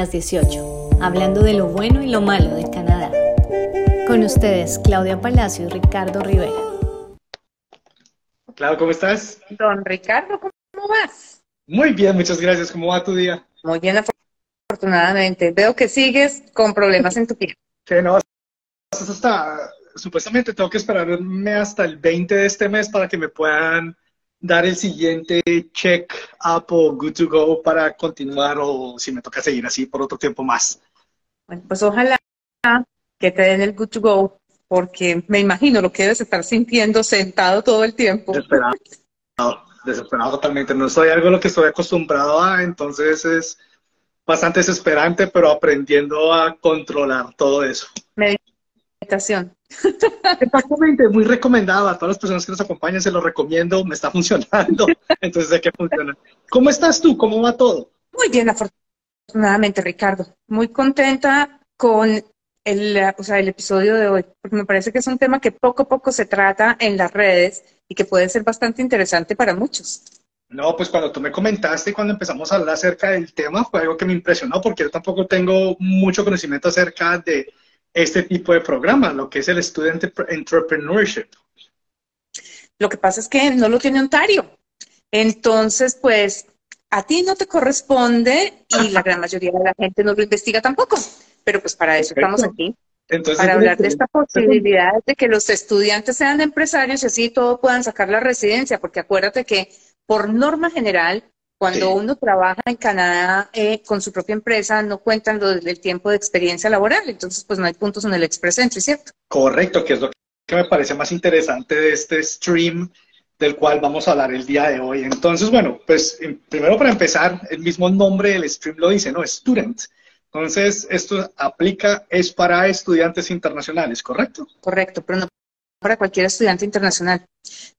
Las 18, hablando de lo bueno y lo malo de Canadá. Con ustedes, Claudia Palacio y Ricardo Rivera. Claudia, ¿cómo estás? Don Ricardo, ¿cómo vas? Muy bien, muchas gracias. ¿Cómo va tu día? Muy bien, afortunadamente. Veo que sigues con problemas en tu pie. Sí, no, hasta, supuestamente tengo que esperarme hasta el 20 de este mes para que me puedan dar el siguiente check up o good to go para continuar o si me toca seguir así por otro tiempo más. Bueno, pues ojalá que te den el good to go, porque me imagino lo que debes estar sintiendo sentado todo el tiempo. Desesperado, desesperado totalmente. No soy algo a lo que estoy acostumbrado a, entonces es bastante desesperante, pero aprendiendo a controlar todo eso. Meditación. Exactamente, muy recomendado a todas las personas que nos acompañan, se lo recomiendo, me está funcionando, entonces sé que funciona. ¿Cómo estás tú? ¿Cómo va todo? Muy bien, afortunadamente, Ricardo. Muy contenta con el, o sea, el episodio de hoy, porque me parece que es un tema que poco a poco se trata en las redes y que puede ser bastante interesante para muchos. No, pues cuando tú me comentaste, cuando empezamos a hablar acerca del tema, fue algo que me impresionó, porque yo tampoco tengo mucho conocimiento acerca de este tipo de programa, lo que es el Student Entrepreneurship. Lo que pasa es que no lo tiene Ontario. Entonces, pues, a ti no te corresponde y la gran mayoría de la gente no lo investiga tampoco. Pero pues para eso estamos aquí. para hablar de esta posibilidad de que los estudiantes sean empresarios y así todos puedan sacar la residencia, porque acuérdate que por norma general cuando uno trabaja en Canadá eh, con su propia empresa, no cuentan lo del tiempo de experiencia laboral, entonces pues no hay puntos en el Express Entry, ¿cierto? Correcto, que es lo que me parece más interesante de este stream del cual vamos a hablar el día de hoy. Entonces, bueno, pues primero para empezar, el mismo nombre del stream lo dice, ¿no? Student. Entonces, esto aplica, es para estudiantes internacionales, ¿correcto? Correcto, pero no para cualquier estudiante internacional.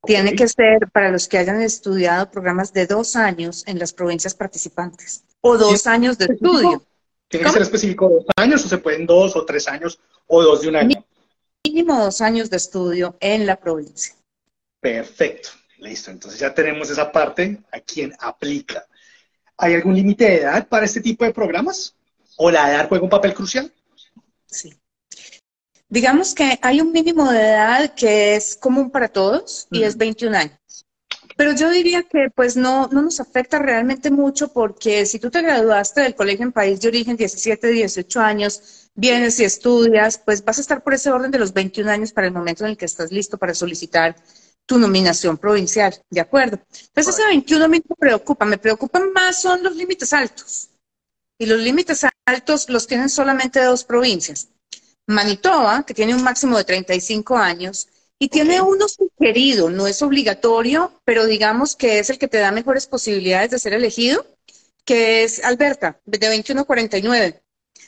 Tiene que ser para los que hayan estudiado programas de dos años en las provincias participantes o dos años de estudio. ¿Tiene que ser específico dos años o se pueden dos o tres años o dos de un año? Mínimo dos años de estudio en la provincia. Perfecto, listo. Entonces ya tenemos esa parte a quien aplica. ¿Hay algún límite de edad para este tipo de programas? ¿O la edad juega un papel crucial? Sí. Digamos que hay un mínimo de edad que es común para todos y es 21 años. Pero yo diría que pues no, no nos afecta realmente mucho porque si tú te graduaste del colegio en país de origen 17, 18 años, vienes y estudias, pues vas a estar por ese orden de los 21 años para el momento en el que estás listo para solicitar tu nominación provincial, ¿de acuerdo? Entonces ese 21 me preocupa, me preocupan más son los límites altos. Y los límites altos los tienen solamente dos provincias, Manitoba, que tiene un máximo de 35 años, y tiene uno sugerido, no es obligatorio, pero digamos que es el que te da mejores posibilidades de ser elegido, que es Alberta, de 21 a 49.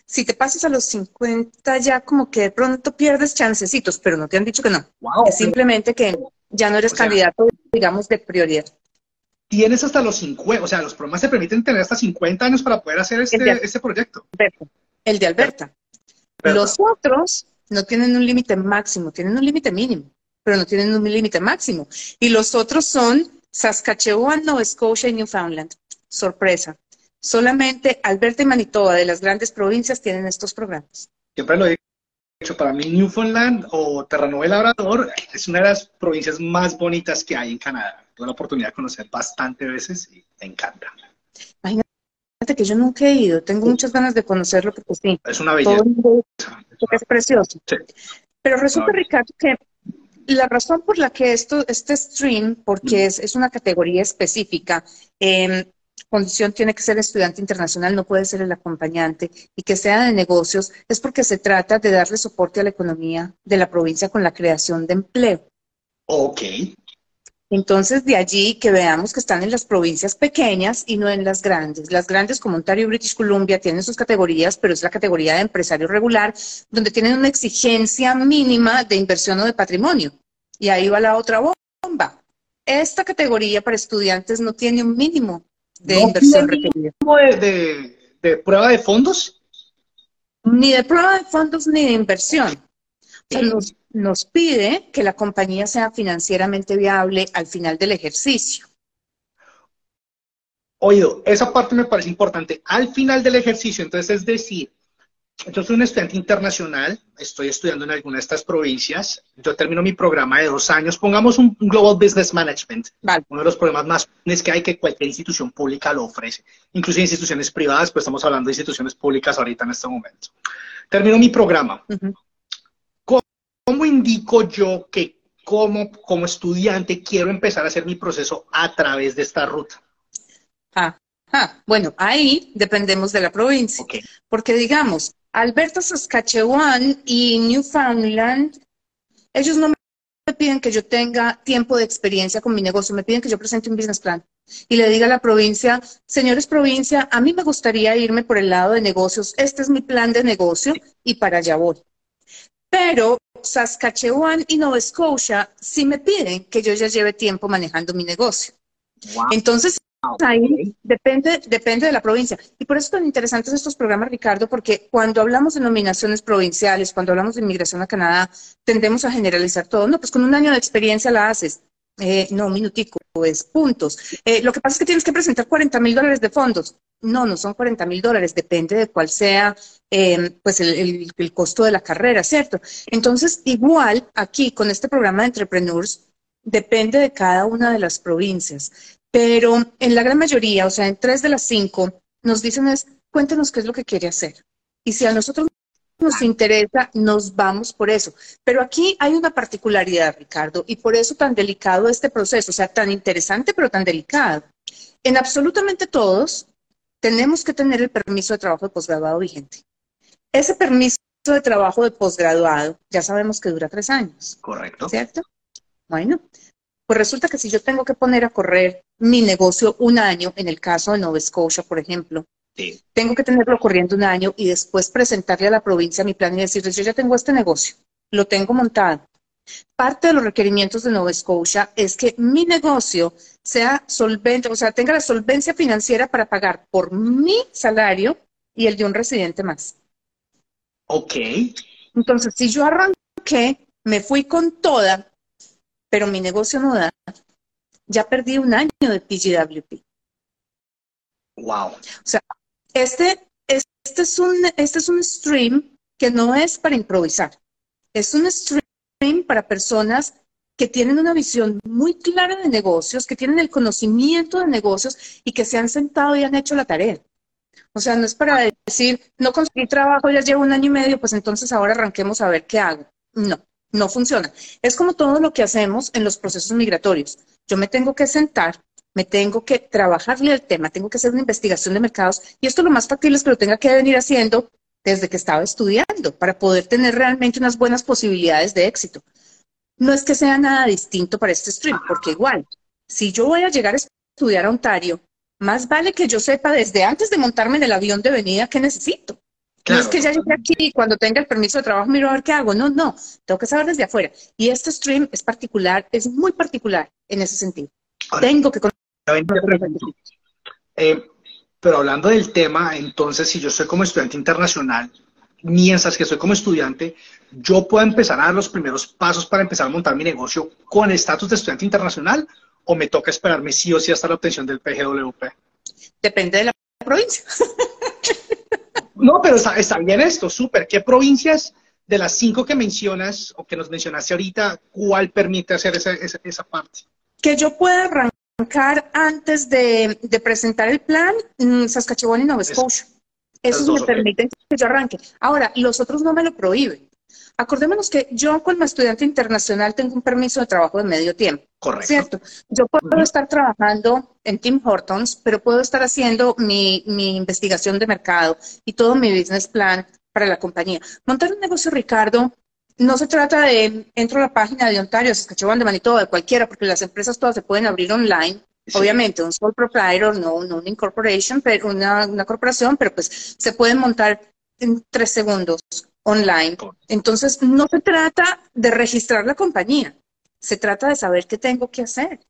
Si te pasas a los 50 ya como que de pronto pierdes chancecitos, pero no te han dicho que no. es simplemente que ya no eres candidato, digamos, de prioridad. Tienes hasta los 50, o sea, los programas te permiten tener hasta 50 años para poder hacer este, este proyecto. El de Alberta. Los otros no tienen un límite máximo, tienen un límite mínimo, pero no tienen un límite máximo. Y los otros son Saskatchewan, Nova Scotia y Newfoundland. Sorpresa. Solamente Alberta y Manitoba de las grandes provincias tienen estos programas. Siempre lo he dicho, para mí Newfoundland o Terranova Labrador es una de las provincias más bonitas que hay en Canadá. Tuve la oportunidad de conocer bastante veces y me encanta que yo nunca he ido, tengo muchas ganas de conocerlo porque sí. Es una belleza. es precioso. Pero resulta, Ricardo, que la razón por la que esto, este stream, porque es, es una categoría específica, eh, condición tiene que ser estudiante internacional, no puede ser el acompañante, y que sea de negocios, es porque se trata de darle soporte a la economía de la provincia con la creación de empleo. Ok. Entonces, de allí que veamos que están en las provincias pequeñas y no en las grandes. Las grandes, como Ontario y British Columbia, tienen sus categorías, pero es la categoría de empresario regular, donde tienen una exigencia mínima de inversión o de patrimonio. Y ahí va la otra bomba. Esta categoría para estudiantes no tiene un mínimo de inversión requerida. De, de, prueba de fondos? Ni de prueba de fondos ni de inversión. O nos pide que la compañía sea financieramente viable al final del ejercicio. Oído, esa parte me parece importante. Al final del ejercicio, entonces es decir, yo soy un estudiante internacional, estoy estudiando en alguna de estas provincias, yo termino mi programa de dos años, pongamos un Global Business Management, uno de los problemas más es que hay que cualquier institución pública lo ofrece, incluso instituciones privadas, pues estamos hablando de instituciones públicas ahorita en este momento. Termino mi programa. ¿Cómo, indico yo que como, como estudiante quiero empezar a hacer mi proceso a través de esta ruta? Ah, ah, bueno, ahí dependemos de la provincia. Porque digamos, Alberta, Saskatchewan y Newfoundland, ellos no me piden que yo tenga tiempo de experiencia con mi negocio, me piden que yo presente un business plan y le diga a la provincia, señores provincia, a mí me gustaría irme por el lado de negocios, este es mi plan de negocio y para allá voy. Pero Saskatchewan y Nova Scotia sí me piden que yo ya lleve tiempo manejando mi negocio. Entonces, Ah, ahí depende, depende de la provincia. Y por eso son interesantes estos programas, Ricardo, porque cuando hablamos de nominaciones provinciales, cuando hablamos de inmigración a Canadá, tendemos a generalizar todo. No, pues con un año de experiencia la haces. Eh, no, minutico, pues puntos. Eh, lo que pasa es que tienes que presentar 40 mil dólares de fondos. No, no son 40 mil dólares, depende de cuál sea eh, pues el, el, costo de la carrera, ¿cierto? Entonces, igual aquí con este programa de Entrepreneurs, depende de cada una de las provincias. Pero en la gran mayoría, o sea, en tres de las cinco, nos dicen es, cuéntenos qué es lo que quiere hacer. Y si a nosotros nos interesa, nos vamos por eso. Pero aquí hay una particularidad, Ricardo, y por eso tan delicado este proceso, o sea, tan interesante, pero tan delicado. En absolutamente todos tenemos que tener el permiso de trabajo de posgraduado vigente. Ese permiso de trabajo de posgraduado ya sabemos que dura tres años. Correcto. ¿Cierto? Bueno, pues resulta que si yo tengo que poner a correr mi negocio un año, en el caso de Nova Scotia, por ejemplo, tengo que tenerlo corriendo un año y después presentarle a la provincia mi plan y decirles, yo ya tengo este negocio, lo tengo montado. Parte de los requerimientos de Nova Scotia es que mi negocio sea solvente, o sea, tenga la solvencia financiera para pagar por mi salario y el de un residente más. Ok. Entonces, si yo arranqué, me fui con toda, pero mi negocio no da, ya perdí un año de PGWP. Wow. O sea, este, este, es un, este es un stream que no es para improvisar. Es un stream para personas que tienen una visión muy clara de negocios, que tienen el conocimiento de negocios y que se han sentado y han hecho la tarea. O sea, no es para decir, no conseguí trabajo, ya llevo un año y medio, pues entonces ahora arranquemos a ver qué hago. No no funciona. Es como todo lo que hacemos en los procesos migratorios. Yo me tengo que sentar, me tengo que trabajarle el tema, tengo que hacer una investigación de mercados y esto lo más factible es que lo tenga que venir haciendo desde que estaba estudiando para poder tener realmente unas buenas posibilidades de éxito. No es que sea nada distinto para este stream, porque igual, si yo voy a llegar a estudiar a Ontario, más vale que yo sepa desde antes de montarme en el avión de venida qué necesito. No es que ya llegué aquí y cuando tenga el permiso de trabajo miro a ver qué hago. No, no, tengo que saber desde afuera. Y este stream es particular, es muy particular en ese sentido. tengo que eh, pero hablando del tema, entonces, si yo soy como estudiante internacional, mientras que soy como estudiante, yo puedo empezar a dar los primeros pasos para empezar a montar mi negocio con estatus de estudiante internacional o me toca esperarme sí o sí hasta la obtención del PGWP? Depende de la provincia. No, pero está, bien esto, súper. ¿Qué provincias de las cinco que mencionas o que nos mencionaste ahorita, cuál permite hacer esa, esa, parte? Que yo pueda arrancar antes de, presentar el plan, mm, Saskatchewan y Nova Scotia. Eso, me permite que yo arranque. Ahora, los otros no me lo prohíben. Acordémonos que yo como estudiante internacional tengo un permiso de trabajo de medio tiempo. Correcto. ¿Cierto? Yo puedo estar trabajando en Tim Hortons, pero puedo estar haciendo mi, investigación de mercado y todo mi business plan para la compañía. Montar un negocio, Ricardo, no se trata de entro a la página de Ontario, Saskatchewan, de Manitoba, de cualquiera, porque las empresas todas se pueden abrir online. Obviamente, un sole proprietor, no, no una incorporation, pero una, una corporación, pero pues se pueden montar en tres segundos online. Entonces, no se trata de registrar la compañía, se trata de saber qué tengo que hacer.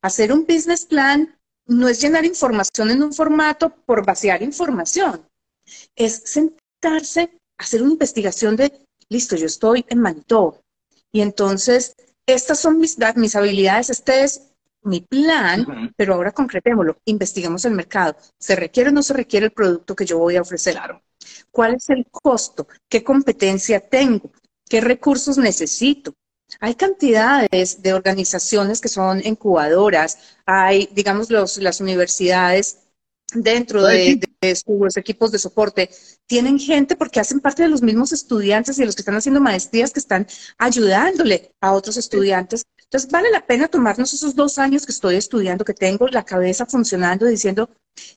Hacer un business plan no es llenar información en un formato por vaciar información, es sentarse, hacer una investigación de, listo, yo estoy en Manitoba y entonces estas son mis, mis habilidades, este es mi plan, pero ahora concretémoslo, investigamos el mercado. ¿Se requiere o no se requiere el producto que yo voy a ofrecer? ¿Cuál es el costo? ¿Qué competencia tengo? ¿Qué recursos necesito? Hay cantidades de organizaciones que son incubadoras, hay, digamos, los, las universidades dentro de, sus equipos de soporte, tienen gente porque hacen parte de los mismos estudiantes y los que están haciendo maestrías que están ayudándole a otros estudiantes. Entonces, vale la pena tomarnos esos dos años que estoy estudiando, que tengo la cabeza funcionando, diciendo,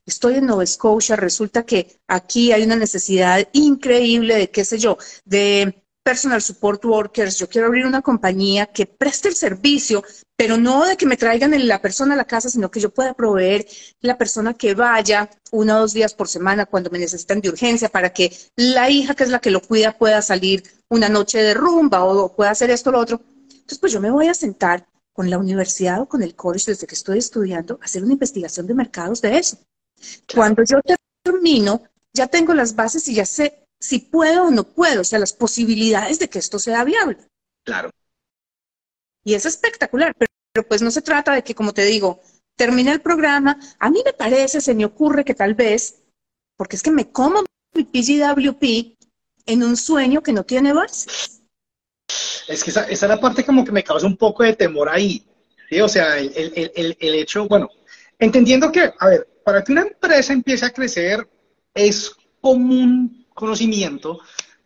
estoy en Nova Scotia, resulta que aquí hay una necesidad increíble de, qué sé yo, de personal support workers, yo quiero abrir una compañía que preste el servicio, pero no de que me traigan la persona a la casa, sino que yo pueda proveer la persona que vaya uno o dos días por semana cuando me necesitan de urgencia para que la hija, que es la que lo cuida, pueda salir una noche de rumba o pueda hacer esto o lo otro. Entonces, pues yo me voy a sentar con la universidad o con el college desde que estoy estudiando, a hacer una investigación de mercados de eso. Cuando yo termino, ya tengo las bases y ya sé si puedo o no puedo, o sea, las posibilidades de que esto sea viable. Claro. Y es espectacular, pero, pues no se trata de que, como te digo, termine el programa, a mí me parece, se me ocurre que tal vez, porque es que me como mi PGWP en un sueño que no tiene base. Es que esa, es la parte como que me causa un poco de temor ahí. O sea, el, el, el hecho, bueno, entendiendo que, a ver, para que una empresa empiece a crecer, es común conocimiento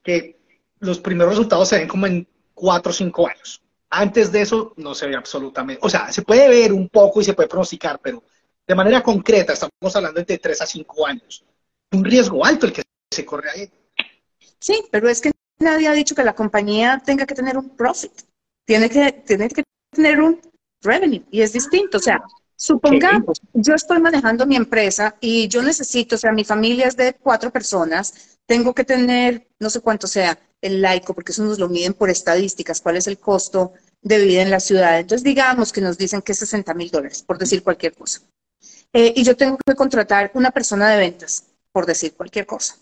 que los primeros resultados se ven como en cuatro o cinco años. Antes de eso no se ve absolutamente, o sea, se puede ver un poco y se puede pronosticar, pero de manera concreta estamos hablando de tres a cinco años. Un riesgo alto el que se corre ahí. Sí, pero es que nadie ha dicho que la compañía tenga que tener un profit. Tiene que, tiene que tener un revenue y es distinto. O sea, supongamos, yo estoy manejando mi empresa y yo necesito, o sea, mi familia es de cuatro personas, tengo que tener, no sé cuánto sea, el laico, porque eso nos lo miden por estadísticas, cuál es el costo de vida en la ciudad. Entonces, digamos que nos dicen que es 60 mil dólares, por decir cualquier cosa. Eh, y yo tengo que contratar una persona de ventas, por decir cualquier cosa.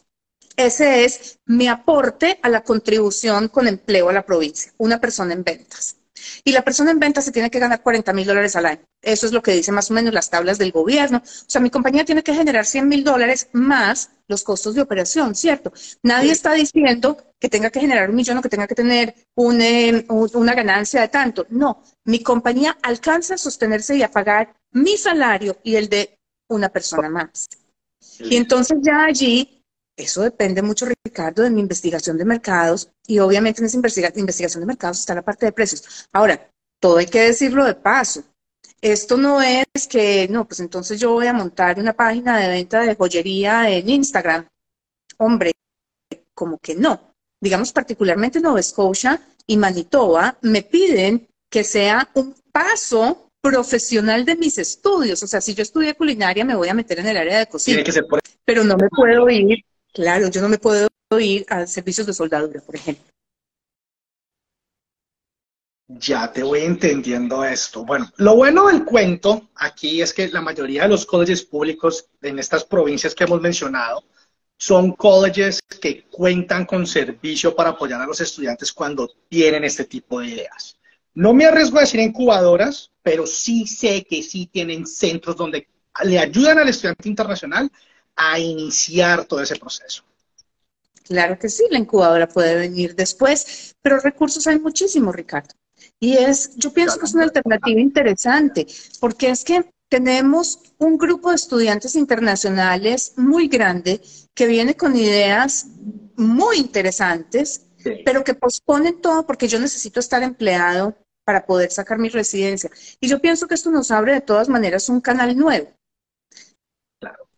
Ese es mi aporte a la contribución con empleo a la provincia, una persona en ventas. Y la persona en venta se tiene que ganar 40 mil dólares al año. Eso es lo que dicen más o menos las tablas del gobierno. O sea, mi compañía tiene que generar 100 mil dólares más los costos de operación, ¿cierto? Nadie está diciendo que tenga que generar un millón o que tenga que tener eh, una ganancia de tanto. No, mi compañía alcanza a sostenerse y a pagar mi salario y el de una persona más. Y entonces ya allí eso depende mucho, Ricardo, de mi investigación de mercados y obviamente en esa investigación de mercados está la parte de precios. Ahora, todo hay que decirlo de paso. Esto no es que, no, pues entonces yo voy a montar una página de venta de joyería en Instagram. Hombre, como que no. Digamos, particularmente Nova Scotia y Manitoba me piden que sea un paso profesional de mis estudios. O sea, si yo estudié culinaria, me voy a meter en el área de cocina. Pero no me puedo ir Claro, yo no me puedo ir a servicios de soldadura, por ejemplo. Ya te voy entendiendo esto. Bueno, lo bueno del cuento aquí es que la mayoría de los colleges públicos en estas provincias que hemos mencionado son colleges que cuentan con servicio para apoyar a los estudiantes cuando tienen este tipo de ideas. No me arriesgo a decir incubadoras, pero sí sé que sí tienen centros donde le ayudan al estudiante internacional a iniciar todo ese proceso. Claro que sí, la incubadora puede venir después, pero recursos hay muchísimos, Ricardo. Y es, yo pienso que es una alternativa interesante, porque es que tenemos un grupo de estudiantes internacionales muy grande que viene con ideas muy interesantes, pero que posponen todo porque yo necesito estar empleado para poder sacar mi residencia. Y yo pienso que esto nos abre de todas maneras un canal nuevo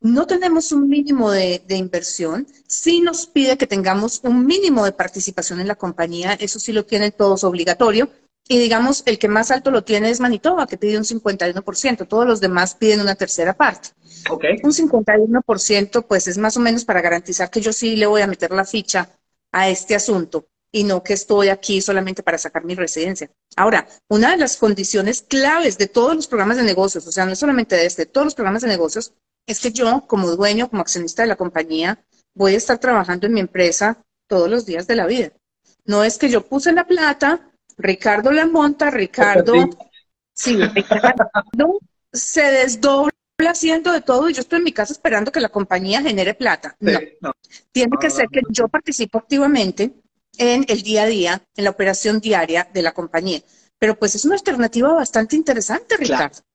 no tenemos un mínimo de, inversión, sí nos pide que tengamos un mínimo de participación en la compañía, eso sí lo tienen todos obligatorio, y digamos, el que más alto lo tiene es Manitoba, que pide un 51%, todos los demás piden una tercera parte. Okay. Un 51% pues es más o menos para garantizar que yo sí le voy a meter la ficha a este asunto y no que estoy aquí solamente para sacar mi residencia. Ahora, una de las condiciones claves de todos los programas de negocios, o sea, no solamente de este, todos los programas de negocios, es que yo, como dueño, como accionista de la compañía, voy a estar trabajando en mi empresa todos los días de la vida. No es que yo puse la plata, Ricardo la monta, Ricardo Sí, Ricardo se desdobla haciendo de todo y yo estoy en mi casa esperando que la compañía genere plata. No, tiene que ser que yo participo activamente en el día a día, en la operación diaria de la compañía. Pero pues es una alternativa bastante interesante, Ricardo. Claro,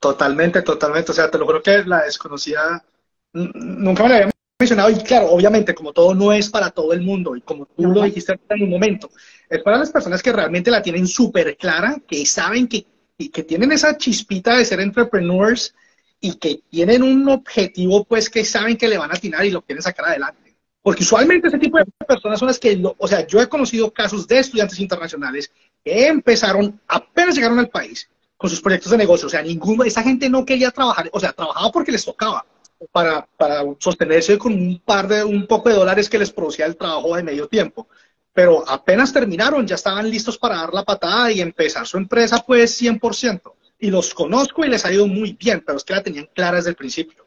totalmente, totalmente. O sea, te lo juro que la desconocida nunca me la había mencionado y claro, obviamente como todo no es para todo el mundo y como tú lo dijiste en un momento, es para las personas que realmente la tienen súper clara, que saben que, que tienen esa chispita de ser entrepreneurs y que tienen un objetivo pues que saben que le van a atinar y lo quieren sacar adelante. Porque usualmente ese tipo de personas son las que, o sea, yo he conocido casos de estudiantes internacionales que empezaron, apenas llegaron al país con sus proyectos de negocio. O sea, ninguno, esa gente no quería trabajar, o sea, trabajaba porque les tocaba para, para sostenerse con un par de, un poco de dólares que les producía el trabajo de medio tiempo. Pero apenas terminaron, ya estaban listos para dar la patada y empezar su empresa, pues 100%. Y los conozco y les ha ido muy bien, pero es que la tenían clara desde el principio.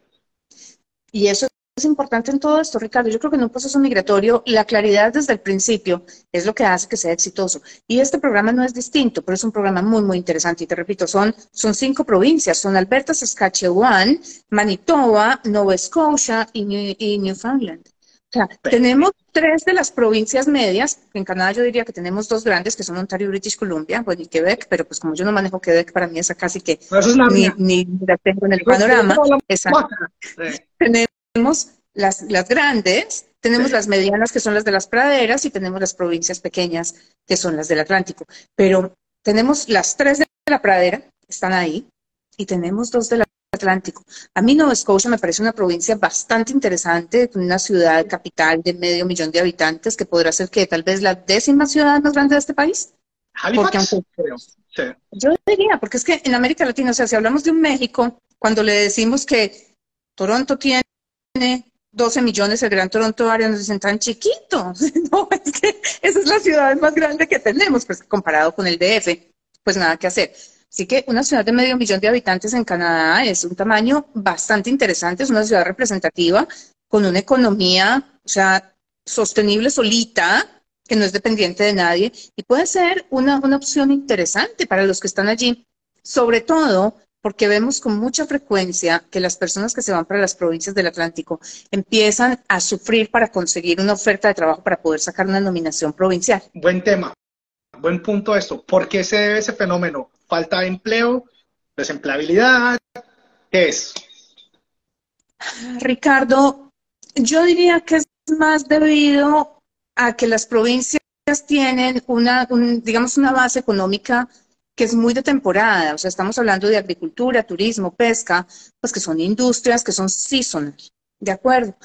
Y eso es importante en todo esto, Ricardo. Yo creo que en un proceso migratorio la claridad desde el principio es lo que hace que sea exitoso. Y este programa no es distinto, pero es un programa muy, muy interesante. Y te repito, son, son cinco provincias. Son Alberta, Saskatchewan, Manitoba, Nova Scotia y, Newfoundland. O sea, tenemos tres de las provincias medias. En Canadá yo diría que tenemos dos grandes, que son Ontario y British Columbia, bueno, y Quebec, pero pues como yo no manejo Quebec, para mí esa casi que ni, ni, la tengo en el panorama. Tenemos tenemos las, las grandes, tenemos las medianas que son las de las praderas y tenemos las provincias pequeñas que son las del Atlántico. Pero tenemos las tres de la pradera, están ahí, y tenemos dos del Atlántico. A mí Nova Scotia me parece una provincia bastante interesante, una ciudad capital de medio millón de habitantes que podrá ser que tal vez la décima ciudad más grande de este país. Yo diría, porque es que en América Latina, o sea, si hablamos de un México, cuando le decimos que Toronto tiene tiene 12 millones, el Gran Toronto Área nos dicen tan chiquitos. No, es que esa es la ciudad más grande que tenemos, pues comparado con el DF, pues nada que hacer. Así que una ciudad de medio millón de habitantes en Canadá es un tamaño bastante interesante, es una ciudad representativa con una economía, o sea, sostenible solita, que no es dependiente de nadie, y puede ser una, una opción interesante para los que están allí, sobre todo porque vemos con mucha frecuencia que las personas que se van para las provincias del Atlántico empiezan a sufrir para conseguir una oferta de trabajo para poder sacar una nominación provincial. Buen tema, buen punto esto. ¿Por qué se debe ese fenómeno? ¿Falta de empleo? ¿Desempleabilidad? ¿Qué es? Ricardo, yo diría que es más debido a que las provincias tienen una, digamos, una base económica que es muy de temporada, o sea, estamos hablando de agricultura, turismo, pesca, pues que son industrias que son seasonal, ¿de acuerdo?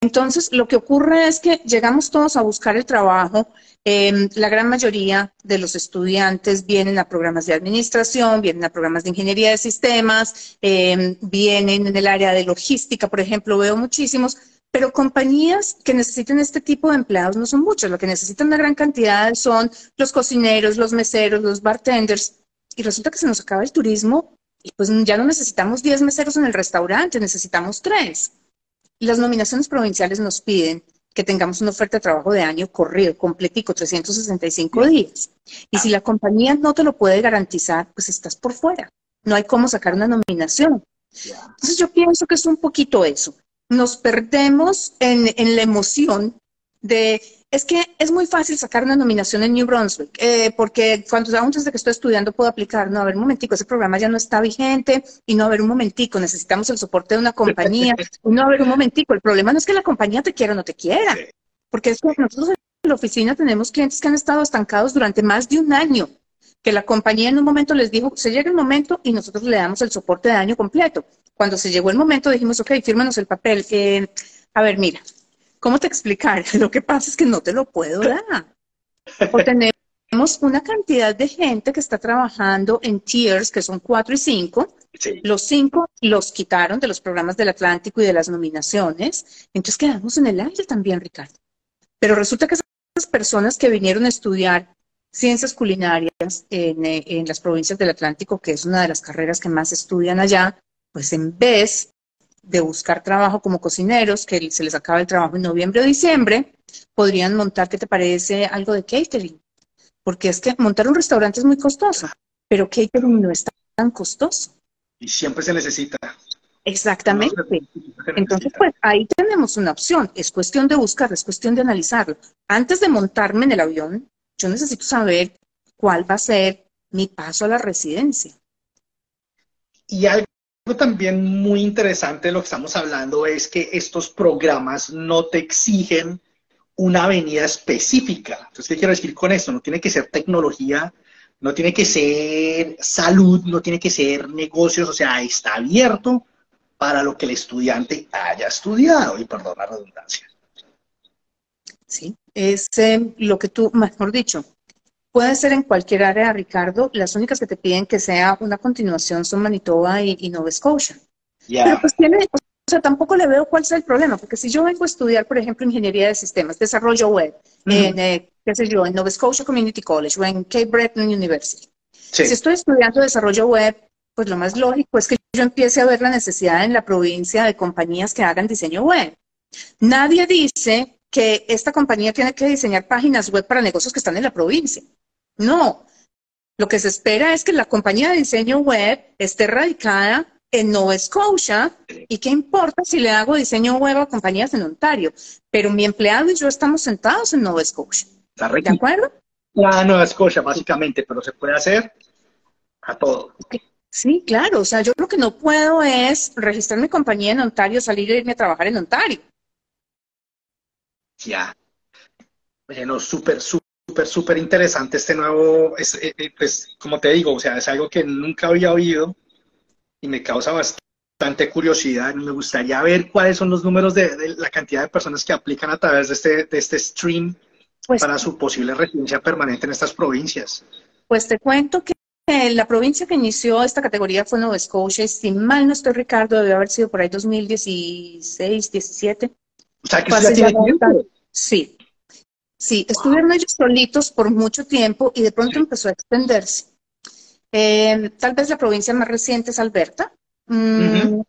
Entonces, lo que ocurre es que llegamos todos a buscar el trabajo, em, la gran mayoría de los estudiantes vienen a programas de administración, vienen a programas de ingeniería de sistemas, em, vienen en el área de logística, por ejemplo, veo muchísimos, pero compañías que necesiten este tipo de empleados no son muchas, lo que necesitan una gran cantidad son los cocineros, los meseros, los bartenders, y resulta que se nos acaba el turismo y pues ya no necesitamos 10 meseros en el restaurante, necesitamos 3. Las nominaciones provinciales nos piden que tengamos una oferta de trabajo de año corrido, completico, 365 días. Y si la compañía no te lo puede garantizar, pues estás por fuera. No hay cómo sacar una nominación. Entonces yo pienso que es un poquito eso nos perdemos en, la emoción de, es que es muy fácil sacar una nominación en New Brunswick, eh, porque cuando antes de que estoy estudiando puedo aplicar, no, a ver un momentico, ese programa ya no está vigente, y no, a ver un momentico, necesitamos el soporte de una compañía, y no, a ver un momentico, el problema no es que la compañía te quiera o no te quiera, porque es que nosotros en la oficina tenemos clientes que han estado estancados durante más de un año, que la compañía en un momento les dijo, se llega el momento y nosotros le damos el soporte de año completo. Cuando se llegó el momento dijimos, ok, fírmanos el papel. Eh, a ver, mira, ¿cómo te explicar? Lo que pasa es que no te lo puedo dar. O tenemos una cantidad de gente que está trabajando en tiers, que son cuatro y cinco. Los cinco los quitaron de los programas del Atlántico y de las nominaciones. Entonces quedamos en el aire también, Ricardo. Pero resulta que esas personas que vinieron a estudiar ciencias culinarias en, eh, en, las provincias del Atlántico, que es una de las carreras que más estudian allá, pues en vez de buscar trabajo como cocineros, que se les acaba el trabajo en noviembre o diciembre, podrían montar, ¿qué te parece? Algo de catering. Porque es que montar un restaurante es muy costoso. pero catering no es tan costoso. Y siempre se necesita. Exactamente. Entonces, pues ahí tenemos una opción. Es cuestión de buscar, es cuestión de analizarlo. Antes de montarme en el avión, yo necesito saber cuál va a ser mi paso a la residencia. Y algo también muy interesante de lo que estamos hablando es que estos programas no te exigen una avenida específica. Entonces, ¿qué quiero decir con esto? No tiene que ser tecnología, no tiene que ser salud, no tiene que ser negocios, o sea, está abierto para lo que el estudiante haya estudiado, y perdón la redundancia. Sí, es eh, lo que tú, mejor dicho, puede ser en cualquier área, Ricardo. Las únicas que te piden que sea una continuación son Manitoba y, Nova Scotia. Pero pues tiene, o sea, tampoco le veo cuál es el problema, porque si yo vengo a estudiar, por ejemplo, ingeniería de sistemas, desarrollo web, en, eh, qué sé yo, en Nova Scotia Community College o en Cape Breton University. Si estoy estudiando desarrollo web, pues lo más lógico es que yo empiece a ver la necesidad en la provincia de compañías que hagan diseño web. Nadie dice que esta compañía tiene que diseñar páginas web para negocios que están en la provincia. No. Lo que se espera es que la compañía de diseño web esté radicada en Nova Scotia y qué importa si le hago diseño web a compañías en Ontario. Pero mi empleado y yo estamos sentados en Nova Scotia. ¿De acuerdo? La Nueva Scotia, básicamente, pero se puede hacer a todo. Sí, claro. O sea, yo lo que no puedo es registrar mi compañía en Ontario, salir e irme a trabajar en Ontario. Ya. Bueno, súper, súper, súper interesante este nuevo, es, eh, eh, pues, como te digo, o sea, es algo que nunca había oído y me causa bastante curiosidad. Me gustaría ver cuáles son los números de, la cantidad de personas que aplican a través de este, de este stream pues para su posible residencia permanente en estas provincias. Pues te cuento que la provincia que inició esta categoría fue Nueva Scotia, y si mal no estoy, Ricardo, debe haber sido por ahí 2016, 17. O sea, que ya tiene Sí, sí, estuvieron ellos solitos por mucho tiempo y de pronto empezó a extenderse. Eh, tal vez la provincia más reciente es Alberta, mm,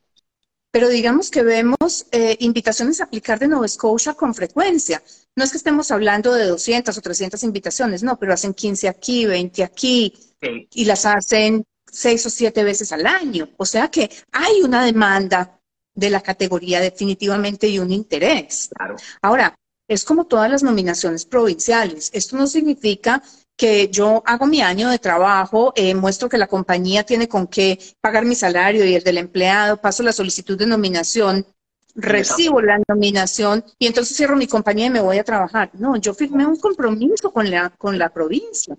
pero digamos que vemos eh, invitaciones a aplicar de Nueva Scotia con frecuencia. No es que estemos hablando de 200 o 300 invitaciones, no, pero hacen 15 aquí, 20 aquí, y las hacen seis o siete veces al año. O sea que hay una demanda de la categoría definitivamente y un interés. Ahora, es como todas las nominaciones provinciales. Esto no significa que yo hago mi año de trabajo, eh, muestro que la compañía tiene con qué pagar mi salario y el del empleado, paso la solicitud de nominación, recibo la nominación y entonces cierro mi compañía y me voy a trabajar. No, yo firmé un compromiso con la, con la provincia.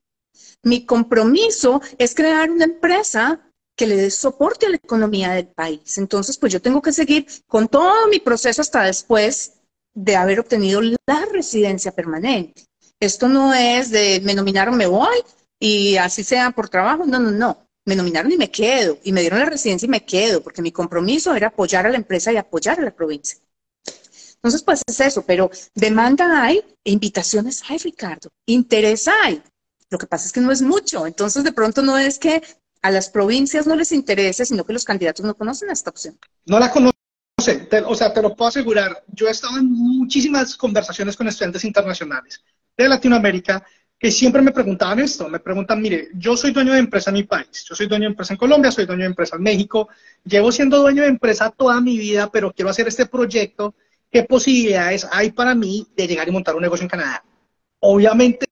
Mi compromiso es crear una empresa que le dé soporte a la economía del país. Entonces, pues yo tengo que seguir con todo mi proceso hasta después de haber obtenido la residencia permanente. Esto no es de me nominaron, me voy y así sea por trabajo. No, no, no. Me nominaron y me quedo. Y me dieron la residencia y me quedo, porque mi compromiso era apoyar a la empresa y apoyar a la provincia. Entonces, pues es eso, pero demanda hay, invitaciones hay, Ricardo. Interés hay. Lo que pasa es que no es mucho. Entonces, de pronto no es que a las provincias no les interese, sino que los candidatos no conocen esta opción. No la conocen. O sea, te lo puedo asegurar. Yo he estado en muchísimas conversaciones con estudiantes internacionales de Latinoamérica que siempre me preguntaban esto. Me preguntan, mire, yo soy dueño de empresa en mi país. Yo soy dueño de empresa en Colombia, soy dueño de empresa en México. Llevo siendo dueño de empresa toda mi vida, pero quiero hacer este proyecto. ¿Qué posibilidades hay para mí de llegar y montar un negocio en Canadá? Obviamente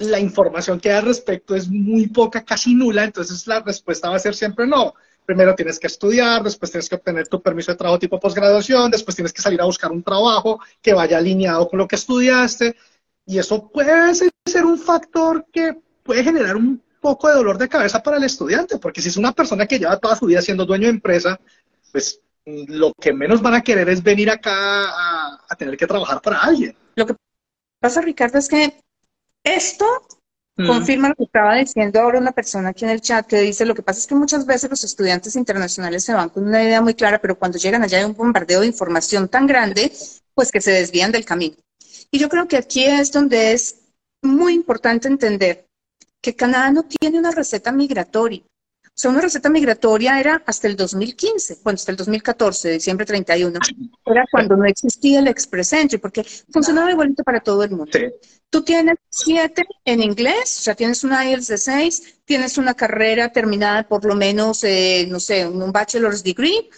la información que hay al respecto es muy poca, casi nula, entonces la respuesta va a ser siempre no. Primero tienes que estudiar, después tienes que obtener tu permiso de trabajo tipo posgraduación, después tienes que salir a buscar un trabajo que vaya alineado con lo que estudiaste. Y eso puede ser un factor que puede generar un poco de dolor de cabeza para el estudiante, porque si es una persona que lleva toda su vida siendo dueño de empresa, pues lo que menos van a querer es venir acá a, a tener que trabajar para alguien. Lo que pasa, Ricardo, es que esto. Confirma lo que estaba diciendo ahora una persona aquí en el chat que dice, lo que pasa es que muchas veces los estudiantes internacionales se van con una idea muy clara, pero cuando llegan allá hay un bombardeo de información tan grande, pues que se desvían del camino. Y yo creo que aquí es donde es muy importante entender que Canadá no tiene una receta migratoria. O sea, una receta migratoria era hasta el 2015, bueno, hasta el 2014, diciembre 31. Era cuando no existía el Express Entry, porque funcionaba igualito para todo el mundo. Tú tienes siete en inglés, o sea, tienes una IELTS de seis, tienes una carrera terminada por lo menos, eh, no sé, un bachelor's degree,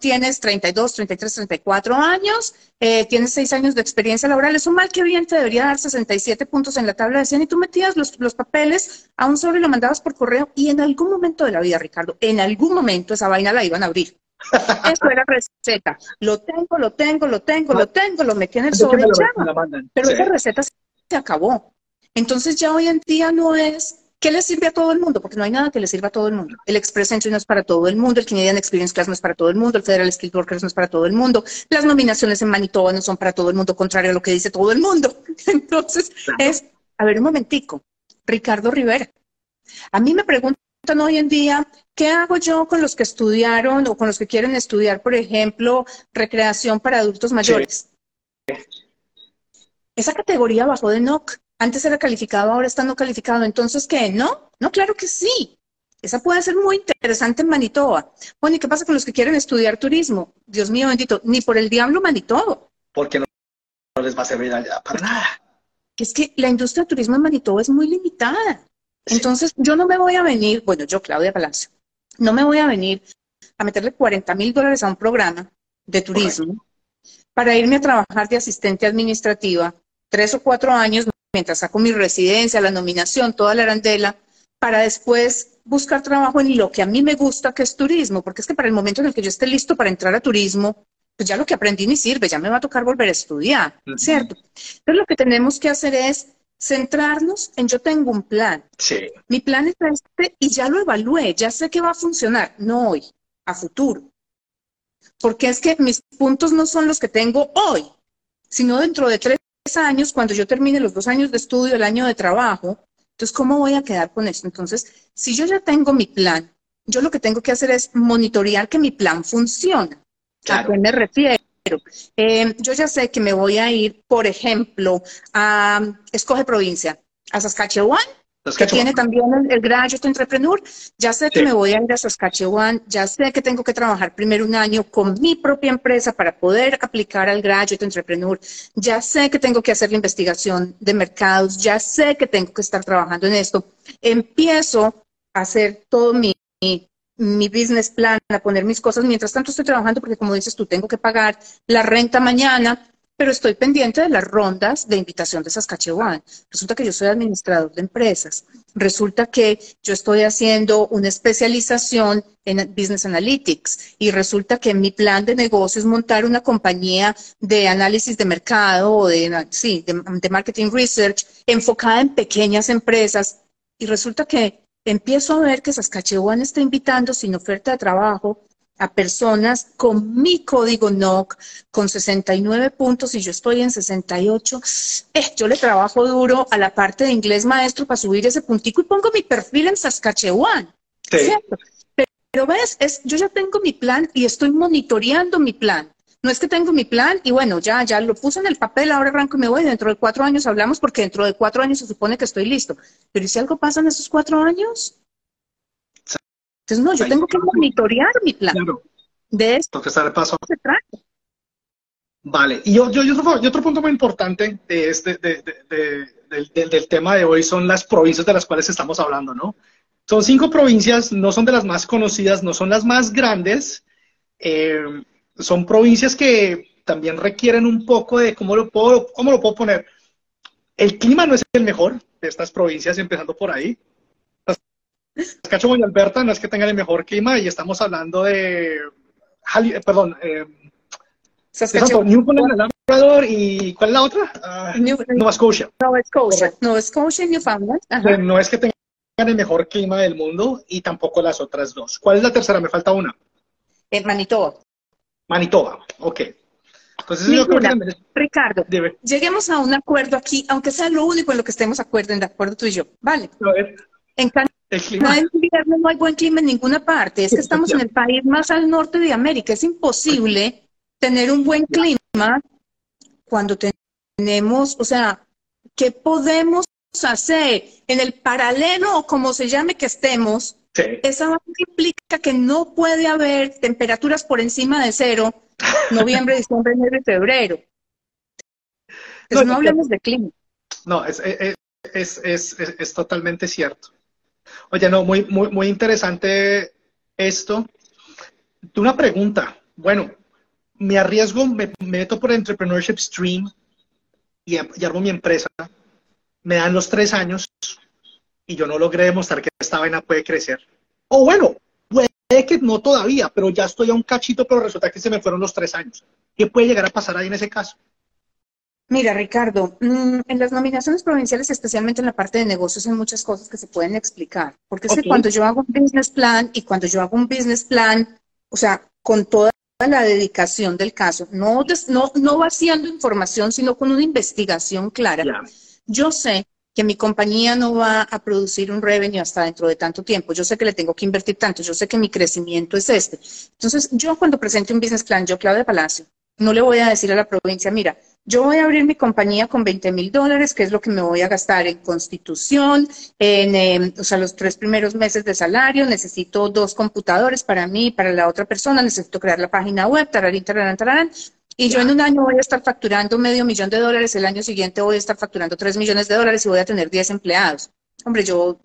tienes 32, 33, 34 años, eh, tienes 6 años de experiencia laboral, eso mal que bien te debería dar 67 puntos en la tabla de 100 y tú metías los, los papeles a un sobre y lo mandabas por correo y en algún momento de la vida, Ricardo, en algún momento esa vaina la iban a abrir. Eso era receta. Lo tengo, lo tengo, lo tengo, lo tengo, lo metí en el sobre Pero esa receta se acabó. Entonces ya hoy en día no es ¿Qué le sirve a todo el mundo? Porque no hay nada que le sirva a todo el mundo. El Express Entry no es para todo el mundo, el Canadian Experience Class no es para todo el mundo, el Federal Skilled Workers no es para todo el mundo, las nominaciones en Manitoba no son para todo el mundo, contrario a lo que dice todo el mundo. Entonces, es, a ver un momentico, Ricardo Rivera. A mí me preguntan hoy en día, ¿qué hago yo con los que estudiaron o con los que quieren estudiar, por ejemplo, recreación para adultos mayores? Esa categoría bajó de NOC. Antes era calificado, ahora está no calificado. Entonces, ¿qué? ¿No? No, claro que sí. Esa puede ser muy interesante en Manitoba. Bueno, ¿y qué pasa con los que quieren estudiar turismo? Dios mío bendito, ni por el diablo Manitoba. Porque no, les va a servir allá para nada. Es que la industria de turismo en Manitoba es muy limitada. Entonces, yo no me voy a venir, bueno, yo, Claudia Palacio, no me voy a venir a meterle 40 mil dólares a un programa de turismo para irme a trabajar de asistente administrativa tres o cuatro años mientras saco mi residencia, la nominación, toda la arandela, para después buscar trabajo en lo que a mí me gusta, que es turismo, porque es que para el momento en el que yo esté listo para entrar a turismo, pues ya lo que aprendí ni sirve, ya me va a tocar volver a estudiar, ¿cierto? Entonces lo que tenemos que hacer es centrarnos en yo tengo un plan. Sí. Mi plan es este y ya lo evalué, ya sé que va a funcionar, no hoy, a futuro. Porque es que mis puntos no son los que tengo hoy, sino dentro de tres años, cuando yo termine los dos años de estudio, el año de trabajo, entonces, ¿cómo voy a quedar con esto? Entonces, si yo ya tengo mi plan, yo lo que tengo que hacer es monitorear que mi plan funciona. ¿A qué me refiero? Eh, yo ya sé que me voy a ir, por ejemplo, a Escoge Provincia, a Saskatchewan, que tiene también el, Graduate Entrepreneur. Ya sé que me voy a ir a Saskatchewan, ya sé que tengo que trabajar primero un año con mi propia empresa para poder aplicar al Graduate Entrepreneur. Ya sé que tengo que hacer la investigación de mercados, ya sé que tengo que estar trabajando en esto. Empiezo a hacer todo mi, mi business plan, a poner mis cosas. Mientras tanto estoy trabajando porque, como dices tú, tengo que pagar la renta mañana, pero estoy pendiente de las rondas de invitación de Saskatchewan. Resulta que yo soy administrador de empresas. Resulta que yo estoy haciendo una especialización en Business Analytics y resulta que mi plan de negocio es montar una compañía de análisis de mercado o de, sí, de marketing research enfocada en pequeñas empresas y resulta que empiezo a ver que Saskatchewan está invitando sin oferta de trabajo a personas con mi código NOC con 69 puntos y yo estoy en 68, eh, yo le trabajo duro a la parte de inglés maestro para subir ese puntico y pongo mi perfil en Saskatchewan. ¿cierto? Pero, ves, es, yo ya tengo mi plan y estoy monitoreando mi plan. No es que tengo mi plan y bueno, ya, ya lo puse en el papel, ahora arranco y me voy, dentro de cuatro años hablamos porque dentro de cuatro años se supone que estoy listo. Pero ¿y si algo pasa en esos cuatro años? Entonces, no, yo tengo que monitorear mi plan. De esto. que el paso. Vale, y, yo, yo, otro, punto muy importante de este, del, tema de hoy son las provincias de las cuales estamos hablando, ¿no? Son cinco provincias, no son de las más conocidas, no son las más grandes, eh, son provincias que también requieren un poco de, ¿cómo lo, puedo, ¿cómo lo puedo poner? El clima no es el mejor de estas provincias, empezando por ahí. Saskatchewan y Alberta no es que tengan el mejor clima y estamos hablando de, eh, perdón, eh, Saskatchewan. Newfoundland, Labrador y ¿cuál es la otra? Ah, Nueva Scotia. Nueva Scotia. Nueva Scotia Newfoundland. No es que tengan el mejor clima del mundo y tampoco las otras dos. ¿Cuál es la tercera? Me falta una. Eh, Manitoba. Manitoba, ok. Entonces, Ricardo, lleguemos a un acuerdo aquí, aunque sea lo único en lo que estemos acuerdo, de acuerdo tú y yo. Vale. En Canadá en invierno no hay buen clima en ninguna parte. Es que estamos en el país más al norte de América. Es imposible tener un buen clima cuando tenemos, o sea, ¿qué podemos hacer en el paralelo o como se llame que estemos Esa banda implica que no puede haber temperaturas por encima de cero noviembre, diciembre, enero y febrero. no, no hablemos de clima. No, es, es, es, es, totalmente cierto. Oye, no, muy, muy, muy interesante esto. Una pregunta. Bueno, me arriesgo, me, meto por Entrepreneurship Stream y, y, armo mi empresa. Me dan los tres años y yo no logré demostrar que esta vaina puede crecer. O bueno, puede que no todavía, pero ya estoy a un cachito, pero resulta que se me fueron los tres años. ¿Qué puede llegar a pasar ahí en ese caso? Mira, Ricardo, mm, en las nominaciones provinciales, especialmente en la parte de negocios, hay muchas cosas que se pueden explicar. Porque es que cuando yo hago un business plan y cuando yo hago un business plan, o sea, con toda la dedicación del caso, no, no, no vaciando información, sino con una investigación clara. Yo sé que mi compañía no va a producir un revenue hasta dentro de tanto tiempo. Yo sé que le tengo que invertir tanto, yo sé que mi crecimiento es este. Entonces, yo cuando presente un business plan, yo, Claudia Palacio, no le voy a decir a la provincia, mira, yo voy a abrir mi compañía con 20 mil dólares, que es lo que me voy a gastar en constitución, en em, o sea, los tres primeros meses de salario, necesito dos computadores para mí para la otra persona, necesito crear la página web, tararán, tararán, tararán, y yo en un año voy a estar facturando medio millón de dólares, el año siguiente voy a estar facturando tres millones de dólares y voy a tener 10 empleados. Hombre, yo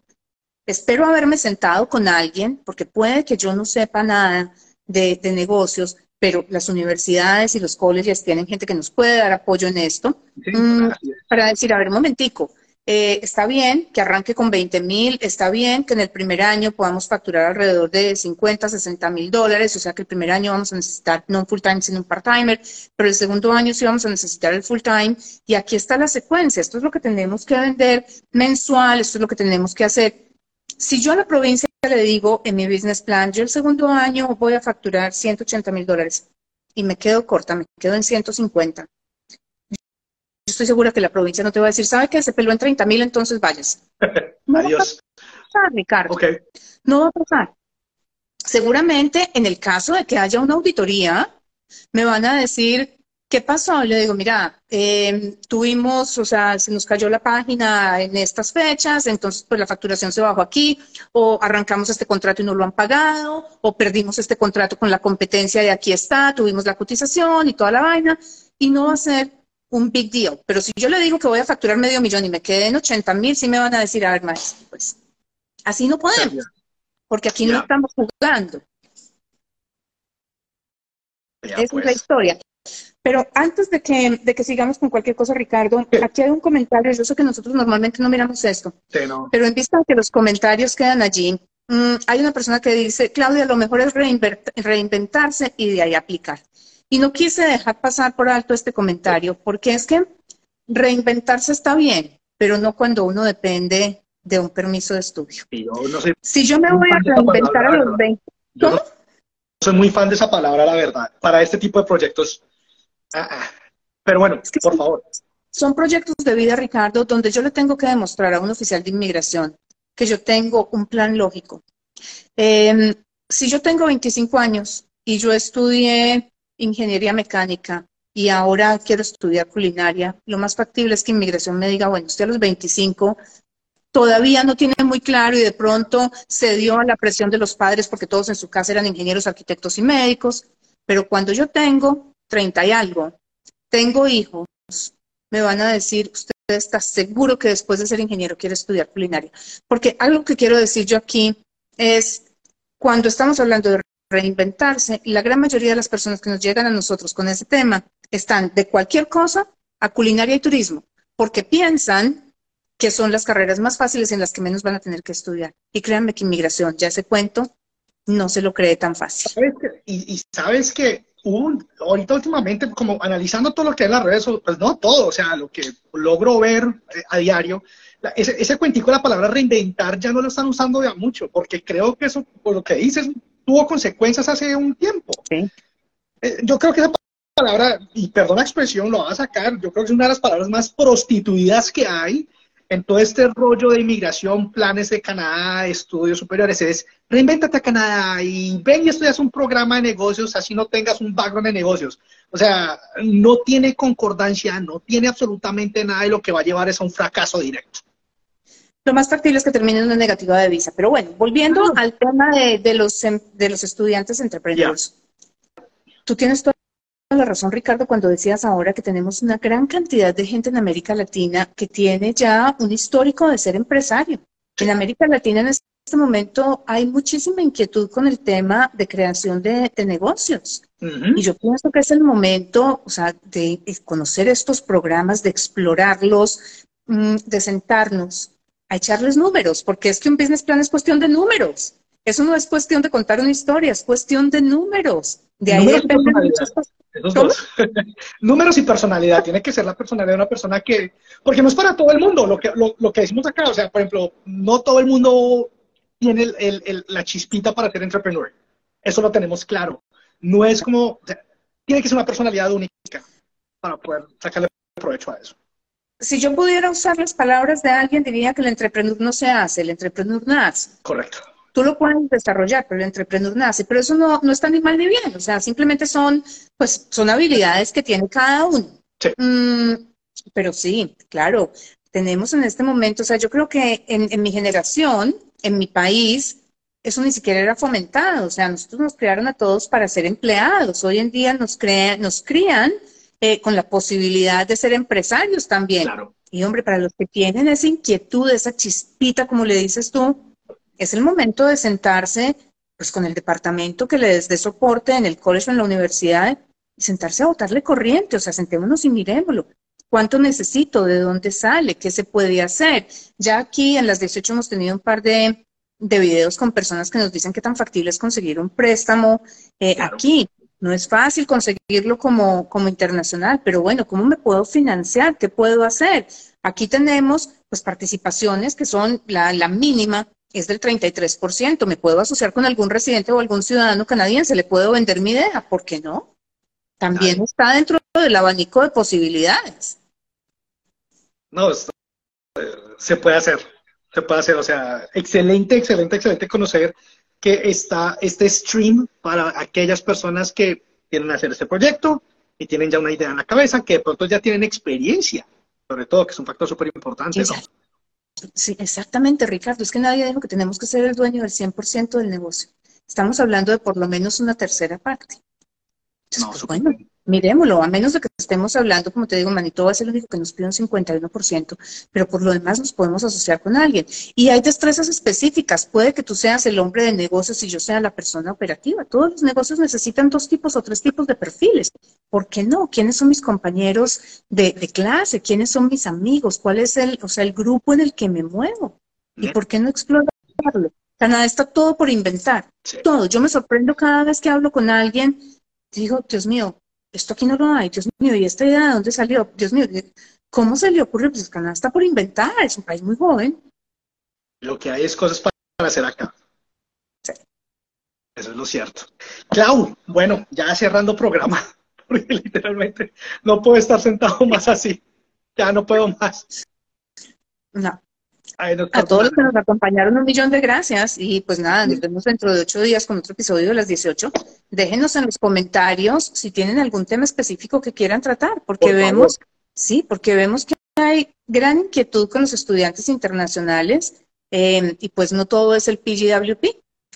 espero haberme sentado con alguien, porque puede que yo no sepa nada de, de negocios, pero las universidades y los colegios tienen gente que nos puede dar apoyo en esto, mm, para decir, a ver, un momentico, eh, está bien que arranque con 20 mil, está bien que en el primer año podamos facturar alrededor de 50, 60 mil dólares, o sea que el primer año vamos a necesitar no un full time, sino un part-timer, pero el segundo año sí vamos a necesitar el full time, y aquí está la secuencia, esto es lo que tenemos que vender mensual, esto es lo que tenemos que hacer. Si yo a la provincia le digo en mi business plan, yo el segundo año voy a facturar 180 mil dólares y me quedo corta, me quedo en 150. Yo estoy segura que la provincia no te va a decir, ¿sabe que se peló en 30 mil, entonces vayas? No Adiós. Va a pasar, Ricardo. No va a pasar. Seguramente en el caso de que haya una auditoría, me van a decir, ¿Qué pasó? Le digo, mira, em, tuvimos, o sea, se nos cayó la página en estas fechas, entonces pues la facturación se bajó aquí, o arrancamos este contrato y no lo han pagado, o perdimos este contrato con la competencia de aquí está, tuvimos la cotización y toda la vaina, y no va a ser un big deal. Pero si yo le digo que voy a facturar medio millón y me quedé en 80 mil, sí me van a decir, a ver, maestro, pues así no podemos, porque aquí no estamos jugando. Esa es la pues. historia. Pero antes de que, de que sigamos con cualquier cosa, Ricardo, aquí hay un comentario. Yo sé que nosotros normalmente no miramos esto, pero en vista de que los comentarios quedan allí, mm, hay una persona que dice, Claudia, lo mejor es reinventarse y de ahí aplicar. Y no quise dejar pasar por alto este comentario, porque es que reinventarse está bien, pero no cuando uno depende de un permiso de estudio. si yo me voy a reinventar a los 20... soy muy fan de esa palabra, la verdad. Para este tipo de proyectos Ah, ah. Pero bueno, por favor. Son proyectos de vida, Ricardo, donde yo le tengo que demostrar a un oficial de inmigración que yo tengo un plan lógico. Em, si yo tengo 25 años y yo estudié ingeniería mecánica y ahora quiero estudiar culinaria, lo más factible es que inmigración me diga, bueno, usted a los 25 todavía no tiene muy claro y de pronto se dio a la presión de los padres porque todos en su casa eran ingenieros, arquitectos y médicos, pero cuando yo tengo 30 y algo, tengo hijos, me van a decir, usted está seguro que después de ser ingeniero quiere estudiar culinaria. Porque algo que quiero decir yo aquí es, cuando estamos hablando de reinventarse, la gran mayoría de las personas que nos llegan a nosotros con ese tema están de cualquier cosa a culinaria y turismo, porque piensan que son las carreras más fáciles en las que menos van a tener que estudiar. Y créanme que inmigración, ya ese cuento, no se lo cree tan fácil. Y, y sabes que un, ahorita últimamente, como analizando todo lo que es las redes, pues no todo, o sea, lo que logro ver eh, a diario, ese, ese cuentico, la palabra reinventar, ya no lo están usando ya mucho, porque creo que eso, por lo que dices, tuvo consecuencias hace un tiempo. Eh, yo creo que esa palabra, y perdón la expresión, lo va a sacar, yo creo que es una de las palabras más prostituidas que hay en todo este rollo de inmigración, planes de Canadá, estudios superiores, es reinvéntate a Canadá y ven y estudias un programa de negocios, así no tengas un background de negocios. O sea, no tiene concordancia, no tiene absolutamente nada y lo que va a llevar es a un fracaso directo. lo más factible es que termine en una negativa de visa. Pero bueno, volviendo al tema de, los, em, de los estudiantes emprendedores. Tú tienes toda la razón, Ricardo, cuando decías ahora que tenemos una gran cantidad de gente en América Latina que tiene ya un histórico de ser empresario. En América Latina en este momento hay muchísima inquietud con el tema de creación de, negocios. Y yo pienso que es el momento, o sea, de conocer estos programas, de explorarlos, mm, de sentarnos a echarles números, porque es que un business plan es cuestión de números. Eso no es cuestión de contar una historia, es cuestión de números. De ahí esos dos. Números y personalidad. Tiene que ser la personalidad de una persona que. Porque no es para todo el mundo lo que, lo, que decimos acá. O sea, por ejemplo, no todo el mundo tiene el, la chispita para ser entrepreneur. Eso lo tenemos claro. No es como. tiene que ser una personalidad única para poder sacarle provecho a eso. Si yo pudiera usar las palabras de alguien, diría que el entrepreneur no se hace, el entrepreneur nace. Correcto. Tú lo puedes desarrollar, pero el entrepreneur nace. Pero eso no, no está ni mal ni bien. O sea, simplemente son, pues, son habilidades que tiene cada uno. Sí. Mm, pero sí, claro, tenemos en este momento, o sea, yo creo que en, mi generación, en mi país, eso ni siquiera era fomentado. O sea, nosotros nos crearon a todos para ser empleados. Hoy en día nos, crean, nos crían eh, con la posibilidad de ser empresarios también. Claro. Y hombre, para los que tienen esa inquietud, esa chispita, como le dices tú, es el momento de sentarse pues con el departamento que les dé soporte en el colegio o en la universidad y sentarse a botarle corriente, o sea, sentémonos y miremoslo. ¿Cuánto necesito? ¿De dónde sale? ¿Qué se puede hacer? Ya aquí en las 18 hemos tenido un par de, de videos con personas que nos dicen que tan factible es conseguir un préstamo eh, aquí. No es fácil conseguirlo como, como internacional, pero bueno, ¿cómo me puedo financiar? ¿Qué puedo hacer? Aquí tenemos pues participaciones que son la, la mínima es del 33%. Me puedo asociar con algún residente o algún ciudadano canadiense, le puedo vender mi idea, ¿por qué no? También está dentro del abanico de posibilidades. No, eh, se puede hacer, se puede hacer, o sea, excelente, excelente, excelente conocer que está este stream para aquellas personas que quieren hacer este proyecto y tienen ya una idea en la cabeza, que de pronto ya tienen experiencia, sobre todo, que es un factor súper importante. ¿no? Sí, exactamente, Ricardo. Es que nadie dijo que tenemos que ser el dueño del 100% del negocio. Estamos hablando de por lo menos una tercera parte. Entonces, pues, bueno, miremoslo, a menos de que estemos hablando, como te digo, Manitoba es el único que nos pide un 51%, pero por lo demás nos podemos asociar con alguien. Y hay destrezas específicas. Puede que tú seas el hombre de negocios y yo sea la persona operativa. Todos los negocios necesitan dos tipos o tres tipos de perfiles. ¿Por qué no? ¿Quiénes son mis compañeros de, clase? ¿Quiénes son mis amigos? ¿Cuál es el, o sea, el grupo en el que me muevo? ¿Y por qué no explorarlo? Está todo por inventar. Todo. Yo me sorprendo cada vez que hablo con alguien. Digo, Dios mío, esto aquí no lo hay, Dios mío, ¿y esta idea de dónde salió? Dios mío, ¿cómo se le ocurre? Pues Canadá está por inventar, es un país muy joven. Lo que hay es cosas para hacer acá. Sí. Eso es lo cierto. Clau, bueno, ya cerrando programa, porque literalmente no puedo estar sentado más así. Ya no puedo más. No a todos los que nos acompañaron, un millón de gracias. Y pues nada, nos vemos dentro de ocho días con otro episodio de las 18. Déjenos en los comentarios si tienen algún tema específico que quieran tratar, porque vemos, sí, porque vemos que hay gran inquietud con los estudiantes internacionales em, y pues no todo es el PGWP.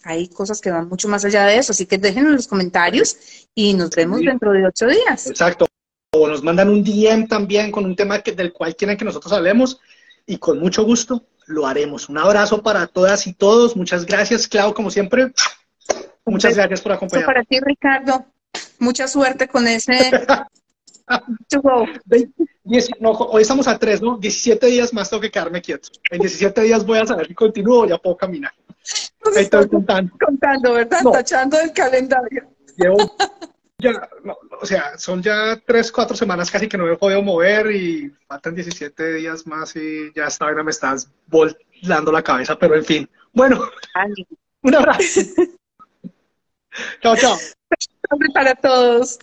Hay cosas que van mucho más allá de eso, así que déjenos en los comentarios y nos vemos dentro de ocho días. Exacto. O nos mandan un DM también con un tema que, del cual quieren que nosotros hablemos y con mucho gusto lo haremos. Un abrazo para todas y todos. Muchas gracias, Clau, como siempre. Muchas gracias por acompañarnos. Para ti, Ricardo. Mucha suerte con ese. hoy estamos a tres, ¿no? 17 días más tengo que quedarme quieto. En 17 días voy a saber si continúo o ya puedo caminar. Ahí estoy contando. Contando, ¿verdad? Tachando el calendario. Llevo ya, o sea, son ya tres, cuatro semanas casi que no me he podido mover y faltan 17 días más y ya esta me estás volando la cabeza, pero en fin. Bueno, un abrazo. chao, chao. Para todos.